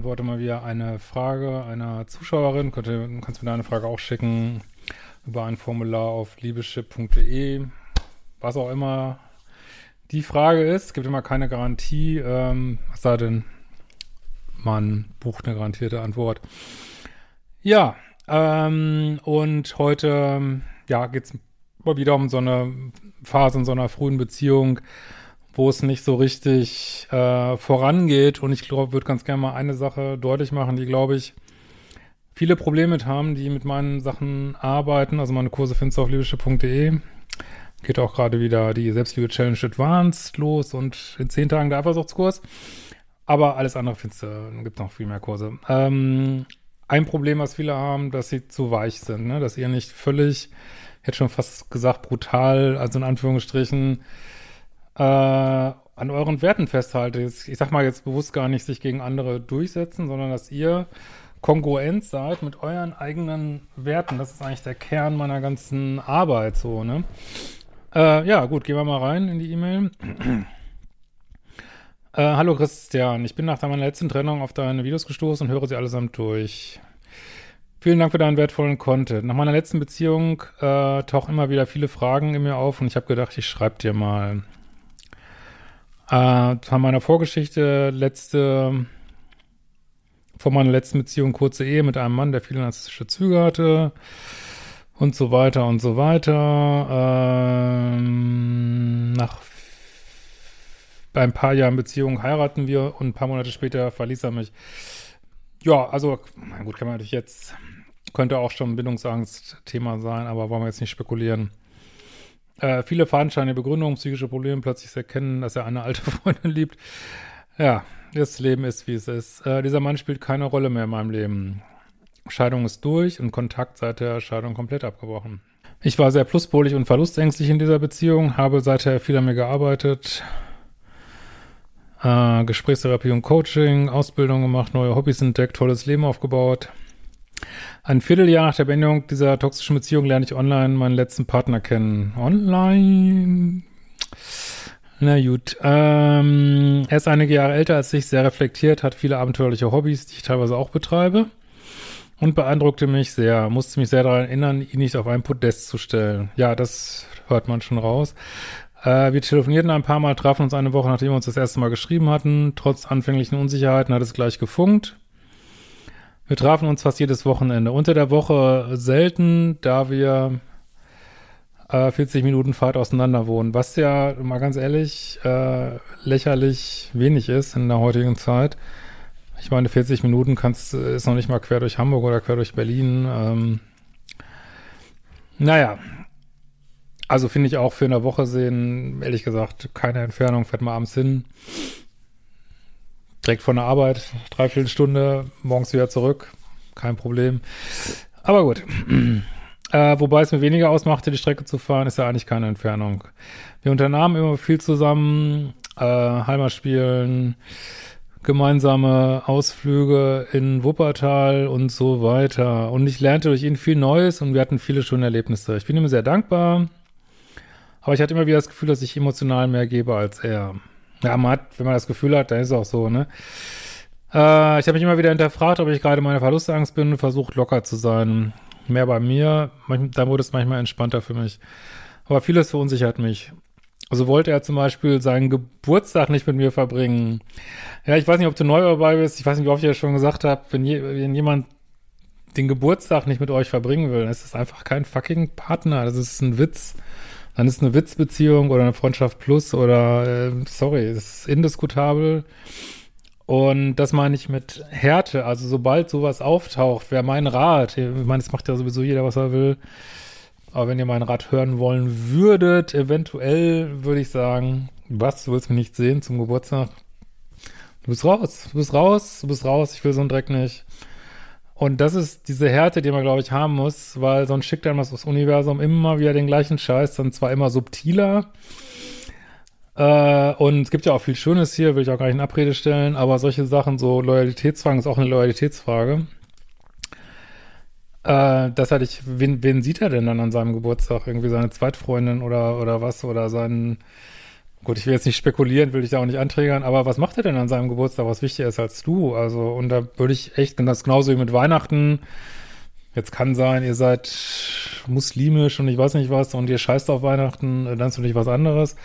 beantworte mal wieder eine Frage einer Zuschauerin. Du kannst mir deine Frage auch schicken über ein Formular auf liebeschip.de. Was auch immer die Frage ist. Es gibt immer keine Garantie. Ähm, was sei denn, man bucht eine garantierte Antwort. Ja, ähm, und heute ja, geht es mal wieder um so eine Phase in so einer frühen Beziehung, wo es nicht so richtig äh, vorangeht. Und ich glaube, würde ganz gerne mal eine Sache deutlich machen, die, glaube ich, viele Probleme mit haben, die mit meinen Sachen arbeiten. Also meine Kurse findest du auf liebische.de. Geht auch gerade wieder die Selbstliebe-Challenge Advanced los und in zehn Tagen der Eifersuchtskurs. Aber alles andere findest du, gibt noch viel mehr Kurse. Ähm, ein Problem, was viele haben, dass sie zu weich sind, ne? dass ihr nicht völlig, ich hätte schon fast gesagt, brutal, also in Anführungsstrichen, äh, an euren Werten festhaltet. Ich sag mal jetzt bewusst gar nicht sich gegen andere durchsetzen, sondern dass ihr kongruent seid mit euren eigenen Werten. Das ist eigentlich der Kern meiner ganzen Arbeit, so, ne? Äh, ja, gut, gehen wir mal rein in die E-Mail. äh, hallo Christian, ich bin nach meiner letzten Trennung auf deine Videos gestoßen und höre sie allesamt durch. Vielen Dank für deinen wertvollen Content. Nach meiner letzten Beziehung äh, tauchen immer wieder viele Fragen in mir auf und ich habe gedacht, ich schreibe dir mal. Äh, von meiner Vorgeschichte, letzte, von meiner letzten Beziehung, kurze Ehe mit einem Mann, der viele narzisstische Züge hatte und so weiter und so weiter. Ähm, nach bei ein paar Jahren Beziehung heiraten wir und ein paar Monate später verließ er mich. Ja, also, na gut, kann man natürlich jetzt, könnte auch schon Bindungsangst-Thema sein, aber wollen wir jetzt nicht spekulieren. Äh, viele fadenscheinige Begründungen, psychische Probleme, plötzlich erkennen, dass er eine alte Freundin liebt. Ja, das Leben ist, wie es ist. Äh, dieser Mann spielt keine Rolle mehr in meinem Leben. Scheidung ist durch und Kontakt seit der Scheidung komplett abgebrochen. Ich war sehr pluspolig und verlustängstlich in dieser Beziehung, habe seither viel an mir gearbeitet, äh, Gesprächstherapie und Coaching, Ausbildung gemacht, neue Hobbys entdeckt, tolles Leben aufgebaut. Ein Vierteljahr nach der Beendigung dieser toxischen Beziehung lerne ich online meinen letzten Partner kennen. Online? Na gut. Ähm, er ist einige Jahre älter als ich, sehr reflektiert, hat viele abenteuerliche Hobbys, die ich teilweise auch betreibe und beeindruckte mich sehr, musste mich sehr daran erinnern, ihn nicht auf ein Podest zu stellen. Ja, das hört man schon raus. Äh, wir telefonierten ein paar Mal, trafen uns eine Woche, nachdem wir uns das erste Mal geschrieben hatten. Trotz anfänglichen Unsicherheiten hat es gleich gefunkt. Wir trafen uns fast jedes Wochenende. Unter der Woche selten, da wir äh, 40 Minuten Fahrt auseinander wohnen, was ja, mal ganz ehrlich, äh, lächerlich wenig ist in der heutigen Zeit. Ich meine, 40 Minuten kannst, ist noch nicht mal quer durch Hamburg oder quer durch Berlin. Ähm, naja, also finde ich auch für eine Woche sehen, ehrlich gesagt, keine Entfernung, fährt mal abends hin. Direkt von der Arbeit, dreiviertel Stunde, morgens wieder zurück, kein Problem. Aber gut. Äh, wobei es mir weniger ausmachte, die Strecke zu fahren, ist ja eigentlich keine Entfernung. Wir unternahmen immer viel zusammen, äh, Heimat spielen, gemeinsame Ausflüge in Wuppertal und so weiter. Und ich lernte durch ihn viel Neues und wir hatten viele schöne Erlebnisse. Ich bin ihm sehr dankbar, aber ich hatte immer wieder das Gefühl, dass ich emotional mehr gebe als er. Ja, man hat, wenn man das Gefühl hat, dann ist es auch so, ne? Äh, ich habe mich immer wieder hinterfragt, ob ich gerade meine Verlustangst bin und versucht locker zu sein. Mehr bei mir, da wurde es manchmal entspannter für mich. Aber vieles verunsichert mich. Also wollte er zum Beispiel seinen Geburtstag nicht mit mir verbringen. Ja, ich weiß nicht, ob du neu dabei bist. Ich weiß nicht, wie oft ich das schon gesagt habe. Wenn, je, wenn jemand den Geburtstag nicht mit euch verbringen will, dann ist das einfach kein fucking Partner. Das ist ein Witz. Dann ist eine Witzbeziehung oder eine Freundschaft plus oder, äh, sorry, ist indiskutabel. Und das meine ich mit Härte. Also sobald sowas auftaucht, wäre mein Rat, ich meine, es macht ja sowieso jeder, was er will, aber wenn ihr meinen Rat hören wollen würdet, eventuell würde ich sagen, was, du willst mich nicht sehen zum Geburtstag? Du bist raus, du bist raus, du bist raus, ich will so einen Dreck nicht. Und das ist diese Härte, die man, glaube ich, haben muss, weil sonst schickt einem das Universum immer wieder den gleichen Scheiß, dann zwar immer subtiler. Äh, und es gibt ja auch viel Schönes hier, will ich auch gar nicht in Abrede stellen, aber solche Sachen, so Loyalitätsfragen, ist auch eine Loyalitätsfrage. Äh, das hatte ich, wen, wen sieht er denn dann an seinem Geburtstag? Irgendwie seine Zweitfreundin oder, oder was? Oder seinen, Gut, ich will jetzt nicht spekulieren, will dich da auch nicht anträgern, aber was macht er denn an seinem Geburtstag, was wichtiger ist als du? Also, und da würde ich echt, das genauso wie mit Weihnachten. Jetzt kann sein, ihr seid muslimisch und ich weiß nicht was und ihr scheißt auf Weihnachten, dann ist natürlich was anderes.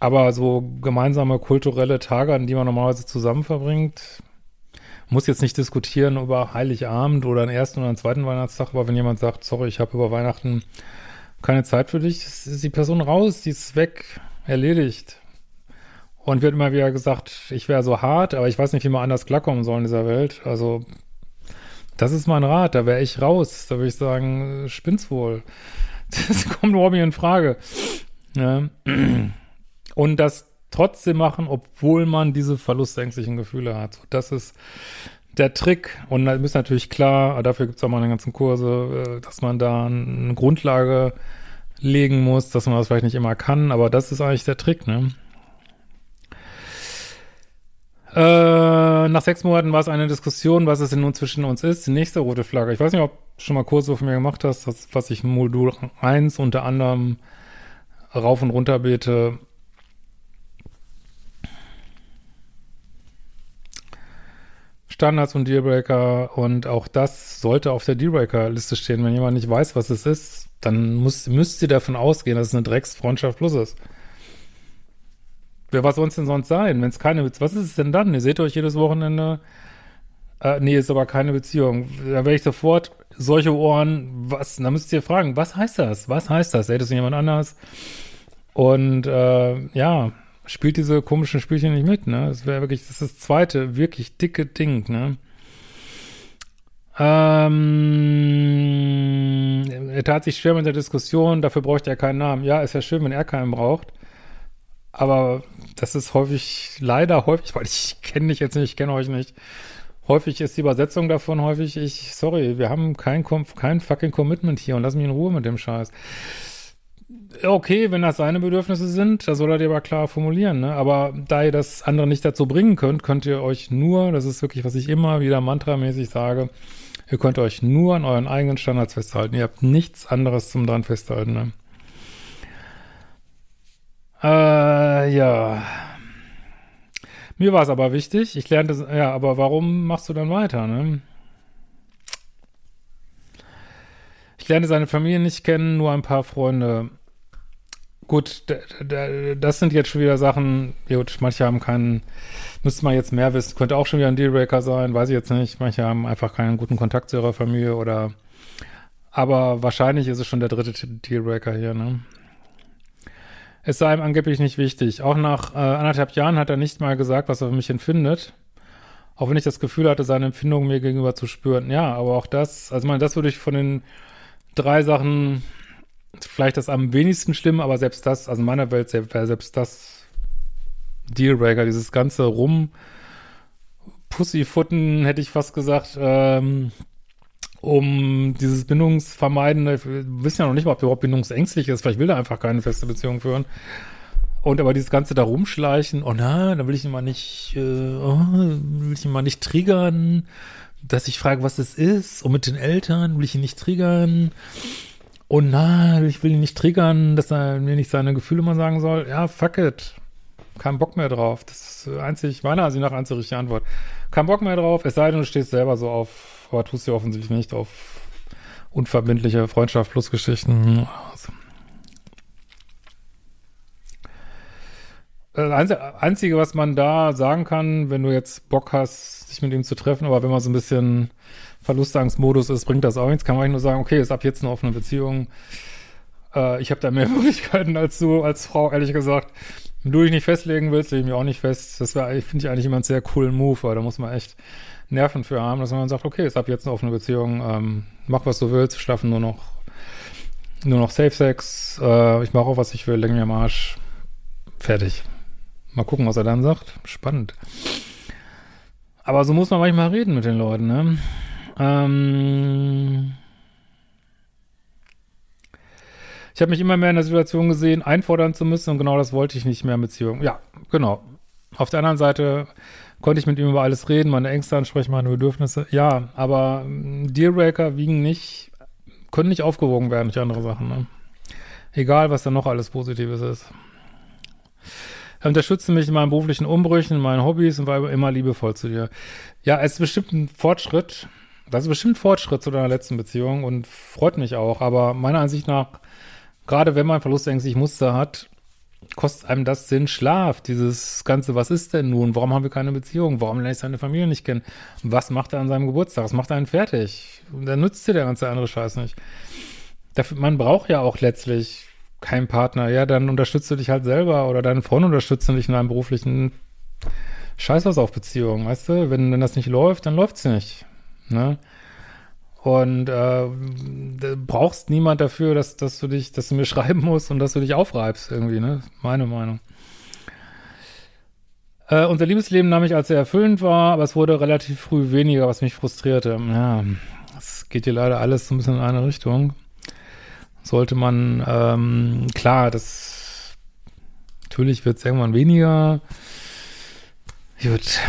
Aber so gemeinsame kulturelle Tage, an die man normalerweise zusammen verbringt, muss jetzt nicht diskutieren über Heiligabend oder einen ersten oder einen zweiten Weihnachtstag, aber wenn jemand sagt, sorry, ich habe über Weihnachten keine Zeit für dich, ist die Person raus, die ist weg, erledigt. Und wird immer wieder gesagt, ich wäre so hart, aber ich weiß nicht, wie man anders klarkommen soll in dieser Welt. Also, das ist mein Rat, da wäre ich raus. Da würde ich sagen, spinn's wohl. Das kommt überhaupt nicht in Frage. Ja. Und das trotzdem machen, obwohl man diese verlustängstlichen Gefühle hat. Das ist der Trick. Und da ist natürlich klar, dafür gibt es auch mal eine ganzen Kurse, äh, dass man da eine Grundlage legen muss, dass man das vielleicht nicht immer kann, aber das ist eigentlich der Trick, ne? Äh, nach sechs Monaten war es eine Diskussion, was es denn nun zwischen uns ist. Die nächste rote Flagge. Ich weiß nicht, ob du schon mal Kurse von mir gemacht hast, das, was ich Modul 1 unter anderem rauf und runter bete. Standards und Dealbreaker und auch das sollte auf der Dealbreaker-Liste stehen. Wenn jemand nicht weiß, was es ist, dann muss, müsst ihr davon ausgehen, dass es eine Drecksfreundschaft plus ist. Wer was es denn sonst sein, wenn es keine Was ist es denn dann? Ihr seht euch jedes Wochenende. Äh, nee, ist aber keine Beziehung. Da werde ich sofort solche Ohren, was, da müsst ihr fragen, was heißt das? Was heißt das? Seht es jemand anders? Und äh, ja, spielt diese komischen Spielchen nicht mit, ne? Das wäre wirklich, das ist das zweite wirklich dicke Ding, ne? Ähm, er tat sich schwer mit der Diskussion, dafür bräuchte er keinen Namen. Ja, ist ja schön, wenn er keinen braucht. Aber das ist häufig, leider häufig, weil ich kenne dich jetzt nicht, ich kenne euch nicht. Häufig ist die Übersetzung davon häufig, ich, sorry, wir haben kein, kein fucking Commitment hier und lass mich in Ruhe mit dem Scheiß. Okay, wenn das seine Bedürfnisse sind, da soll er die aber klar formulieren, ne? Aber da ihr das andere nicht dazu bringen könnt, könnt ihr euch nur, das ist wirklich, was ich immer wieder mantramäßig sage, Ihr könnt euch nur an euren eigenen Standards festhalten. Ihr habt nichts anderes zum dran festhalten. Ne? Äh, ja. Mir war es aber wichtig. Ich lernte, ja, aber warum machst du dann weiter, ne? Ich lernte seine Familie nicht kennen, nur ein paar Freunde. Gut, das sind jetzt schon wieder Sachen, gut, manche haben keinen, müsste man jetzt mehr wissen, könnte auch schon wieder ein Dealbreaker sein, weiß ich jetzt nicht. Manche haben einfach keinen guten Kontakt zu ihrer Familie oder, aber wahrscheinlich ist es schon der dritte Dealbreaker hier, ne? Es sei ihm angeblich nicht wichtig. Auch nach äh, anderthalb Jahren hat er nicht mal gesagt, was er für mich empfindet. Auch wenn ich das Gefühl hatte, seine Empfindungen mir gegenüber zu spüren. Ja, aber auch das, also ich meine, das würde ich von den drei Sachen vielleicht das am wenigsten schlimm, aber selbst das, also in meiner Welt wäre selbst das Dealbreaker, dieses ganze Rum Pussyfutten, hätte ich fast gesagt, ähm, um dieses Bindungsvermeiden, wir wissen ja noch nicht mal, ob er überhaupt bindungsängstlich ist, vielleicht will er einfach keine feste Beziehung führen. Und aber dieses Ganze da rumschleichen, oh na, da will ich ihn mal nicht, äh, oh, will ich ihn mal nicht triggern, dass ich frage, was das ist, und mit den Eltern will ich ihn nicht triggern oh nein, ich will ihn nicht triggern, dass er mir nicht seine Gefühle mal sagen soll. Ja, fuck it. Kein Bock mehr drauf. Das ist einzig, meiner Ansicht nach einzig richtige Antwort. Kein Bock mehr drauf, es sei denn, du stehst selber so auf, aber tust du offensichtlich nicht auf unverbindliche Freundschaft plus Geschichten. Das Einzige, was man da sagen kann, wenn du jetzt Bock hast, sich mit ihm zu treffen, aber wenn man so ein bisschen Verlustangstmodus ist, bringt das auch nichts. Kann man nur sagen, okay, ist ab jetzt eine offene Beziehung. Äh, ich habe da mehr Möglichkeiten als du, als Frau, ehrlich gesagt. Wenn du dich nicht festlegen willst, lege ich mich auch nicht fest. Das finde ich eigentlich immer einen sehr coolen Move, weil da muss man echt Nerven für haben, dass man sagt, okay, ist ab jetzt eine offene Beziehung, ähm, mach was du willst, schlafen nur noch nur noch Safe Sex, äh, ich mache auch, was ich will, lenk mir am Arsch. Fertig. Mal gucken, was er dann sagt. Spannend. Aber so muss man manchmal reden mit den Leuten, ne? Ähm ich habe mich immer mehr in der Situation gesehen, einfordern zu müssen und genau das wollte ich nicht mehr in Beziehung. Ja, genau. Auf der anderen Seite konnte ich mit ihm über alles reden, meine Ängste ansprechen, meine Bedürfnisse. Ja, aber ähm, Dealbreaker wiegen nicht, können nicht aufgewogen werden durch andere Sachen. Ne? Egal, was da noch alles Positives ist. Er unterstützte mich in meinen beruflichen Umbrüchen, in meinen Hobbys und war immer liebevoll zu dir. Ja, es ist bestimmt ein Fortschritt. Das ist bestimmt ein Fortschritt zu deiner letzten Beziehung und freut mich auch. Aber meiner Ansicht nach, gerade wenn man verlustängstliche Muster hat, kostet einem das Sinn Schlaf. Dieses Ganze, was ist denn nun? Warum haben wir keine Beziehung? Warum lerne ich seine Familie nicht kennen? Was macht er an seinem Geburtstag? Was macht er einen fertig? Und dann nützt dir der ganze andere Scheiß nicht. Dafür, man braucht ja auch letztlich keinen Partner. Ja, dann unterstützt du dich halt selber oder deine Freunde unterstützen dich in einem beruflichen Scheiß was auf Beziehung, weißt du? Wenn, wenn das nicht läuft, dann läuft's nicht. Ne? Und äh, brauchst niemand dafür, dass, dass du dich, dass du mir schreiben musst und dass du dich aufreibst irgendwie, ne? Meine Meinung. Äh, unser Liebesleben nahm ich, als er erfüllend war, aber es wurde relativ früh weniger, was mich frustrierte. Ja, es geht hier leider alles so ein bisschen in eine Richtung. Sollte man, ähm, klar, das natürlich wird es irgendwann weniger. Gut.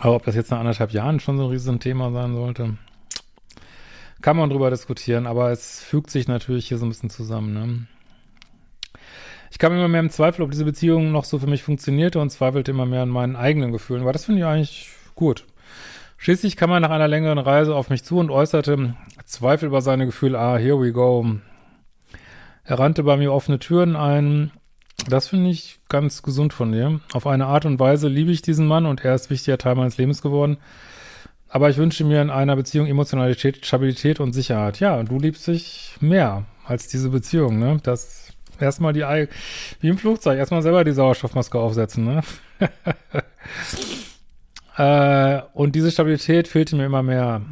Aber ob das jetzt nach anderthalb Jahren schon so ein riesen Thema sein sollte kann man drüber diskutieren, aber es fügt sich natürlich hier so ein bisschen zusammen. Ne? Ich kam immer mehr im Zweifel, ob diese Beziehung noch so für mich funktionierte und zweifelte immer mehr an meinen eigenen Gefühlen. Weil das finde ich eigentlich gut. Schließlich kam er nach einer längeren Reise auf mich zu und äußerte Zweifel über seine Gefühle. Ah, here we go. Er rannte bei mir offene Türen ein. Das finde ich ganz gesund von dir. Auf eine Art und Weise liebe ich diesen Mann und er ist wichtiger Teil meines Lebens geworden. Aber ich wünsche mir in einer Beziehung Emotionalität, Stabilität und Sicherheit. Ja, du liebst dich mehr als diese Beziehung, ne? Das erstmal die, wie im Flugzeug, erstmal selber die Sauerstoffmaske aufsetzen, ne? äh, und diese Stabilität fehlte mir immer mehr.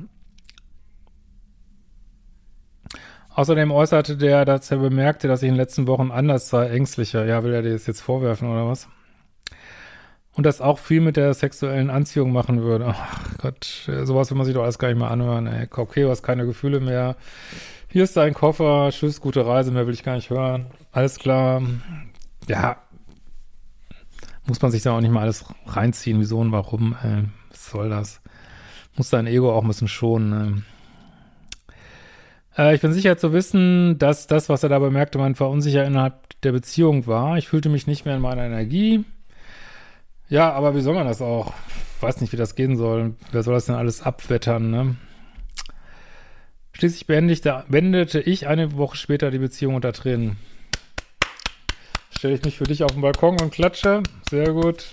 Außerdem äußerte der, dass er bemerkte, dass ich in den letzten Wochen anders sei, ängstlicher. Ja, will er dir das jetzt vorwerfen oder was? Und das auch viel mit der sexuellen Anziehung machen würde. Ach Gott, sowas will man sich doch alles gar nicht mehr anhören. Ey. Okay, du hast keine Gefühle mehr. Hier ist dein Koffer. Tschüss, gute Reise. Mehr will ich gar nicht hören. Alles klar. Ja. Muss man sich da auch nicht mal alles reinziehen. Wieso und warum? Ey. Was soll das? Muss dein Ego auch ein bisschen schonen. Äh, ich bin sicher zu wissen, dass das, was er da bemerkte, mein Verunsicher innerhalb der Beziehung war. Ich fühlte mich nicht mehr in meiner Energie. Ja, aber wie soll man das auch? Ich weiß nicht, wie das gehen soll. Wer soll das denn alles abwettern, ne? Schließlich beendete ich eine Woche später die Beziehung unter Tränen. Stelle ich mich für dich auf den Balkon und klatsche. Sehr gut.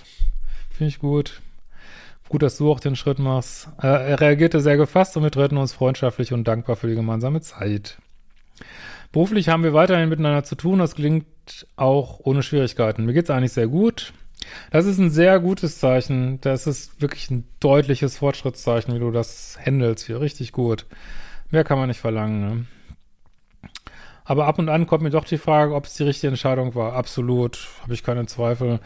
Finde ich gut. Gut, dass du auch den Schritt machst. Äh, er reagierte sehr gefasst und wir treten uns freundschaftlich und dankbar für die gemeinsame Zeit. Beruflich haben wir weiterhin miteinander zu tun. Das gelingt auch ohne Schwierigkeiten. Mir geht es eigentlich sehr gut. Das ist ein sehr gutes Zeichen. Das ist wirklich ein deutliches Fortschrittszeichen, wie du das handelst. Richtig gut. Mehr kann man nicht verlangen. Ne? Aber ab und an kommt mir doch die Frage, ob es die richtige Entscheidung war. Absolut. Habe ich keine Zweifel.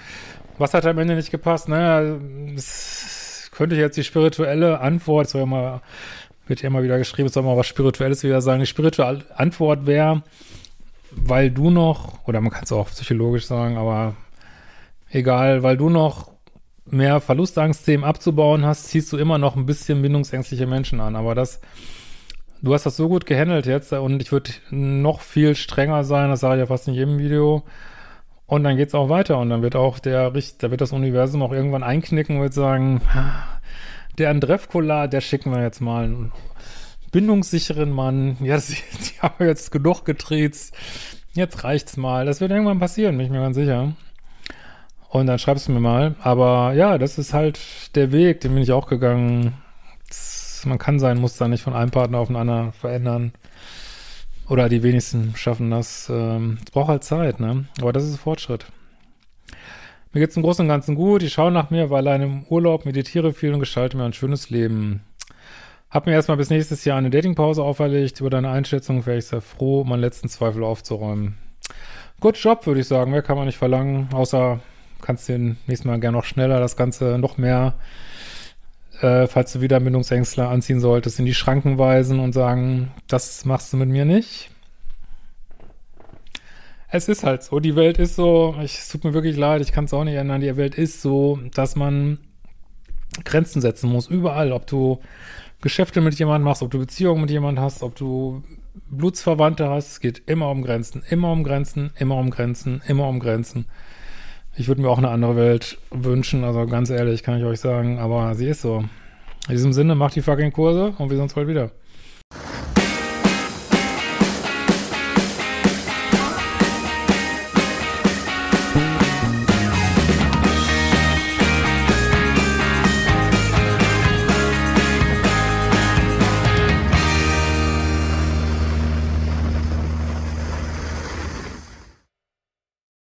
Was hat am Ende nicht gepasst? Naja, es könnte jetzt die spirituelle Antwort, soll ja mal, wird ja immer wieder geschrieben, soll mal was Spirituelles wieder sagen. Die spirituelle Antwort wäre, weil du noch, oder man kann es auch psychologisch sagen, aber egal, weil du noch mehr Verlustangstthemen abzubauen hast, ziehst du immer noch ein bisschen bindungsängstliche Menschen an. Aber das, du hast das so gut gehandelt jetzt und ich würde noch viel strenger sein, das sage ich ja fast in jedem Video. Und dann geht's auch weiter und dann wird auch der, da wird das Universum auch irgendwann einknicken und wird sagen, der Andrevkola, der schicken wir jetzt mal einen bindungssicheren Mann. Ja, die, die haben jetzt genug getriezt. Jetzt reicht's mal. Das wird irgendwann passieren, bin ich mir ganz sicher. Und dann schreibst du mir mal. Aber ja, das ist halt der Weg, den bin ich auch gegangen. Man kann sein Muster nicht von einem Partner auf den anderen verändern. Oder die wenigsten schaffen das. Ähm, es braucht halt Zeit, ne? Aber das ist Fortschritt. Mir geht's im Großen und Ganzen gut. Ich schaue nach mir, war alleine im Urlaub, meditiere viel und gestalte mir ein schönes Leben. Hab mir erstmal bis nächstes Jahr eine Datingpause auferlegt. Über deine Einschätzung wäre ich sehr froh, meinen letzten Zweifel aufzuräumen. Gut Job, würde ich sagen. Mehr kann man nicht verlangen, außer kannst du nächstes Mal gerne noch schneller das Ganze noch mehr, äh, falls du wieder Bindungsängstler anziehen solltest, in die Schranken weisen und sagen, das machst du mit mir nicht. Es ist halt so, die Welt ist so, ich, es tut mir wirklich leid, ich kann es auch nicht ändern, die Welt ist so, dass man Grenzen setzen muss, überall, ob du Geschäfte mit jemandem machst, ob du Beziehungen mit jemandem hast, ob du Blutsverwandte hast, es geht immer um Grenzen, immer um Grenzen, immer um Grenzen, immer um Grenzen. Ich würde mir auch eine andere Welt wünschen, also ganz ehrlich, kann ich euch sagen, aber sie ist so. In diesem Sinne, macht die fucking Kurse und wir sehen uns bald wieder.